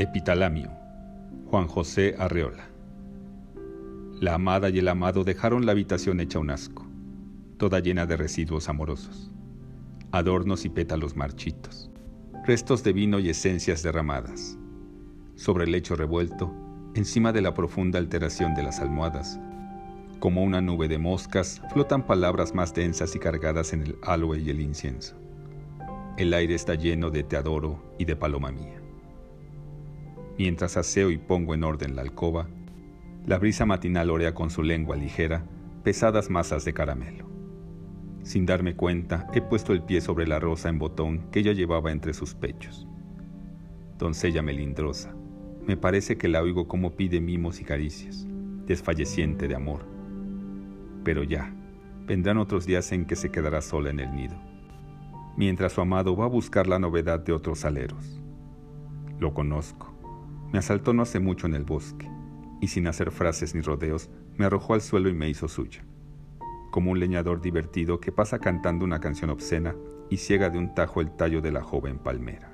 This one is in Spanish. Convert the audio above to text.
Epitalamio. Juan José Arreola. La amada y el amado dejaron la habitación hecha un asco, toda llena de residuos amorosos, adornos y pétalos marchitos, restos de vino y esencias derramadas. Sobre el lecho revuelto, encima de la profunda alteración de las almohadas, como una nube de moscas, flotan palabras más densas y cargadas en el aloe y el incienso. El aire está lleno de te adoro y de paloma mía. Mientras aseo y pongo en orden la alcoba, la brisa matinal orea con su lengua ligera pesadas masas de caramelo. Sin darme cuenta, he puesto el pie sobre la rosa en botón que ella llevaba entre sus pechos. Doncella melindrosa, me parece que la oigo como pide mimos y caricias, desfalleciente de amor. Pero ya, vendrán otros días en que se quedará sola en el nido, mientras su amado va a buscar la novedad de otros aleros. Lo conozco me asaltó no hace mucho en el bosque, y sin hacer frases ni rodeos, me arrojó al suelo y me hizo suya, como un leñador divertido que pasa cantando una canción obscena y ciega de un tajo el tallo de la joven palmera.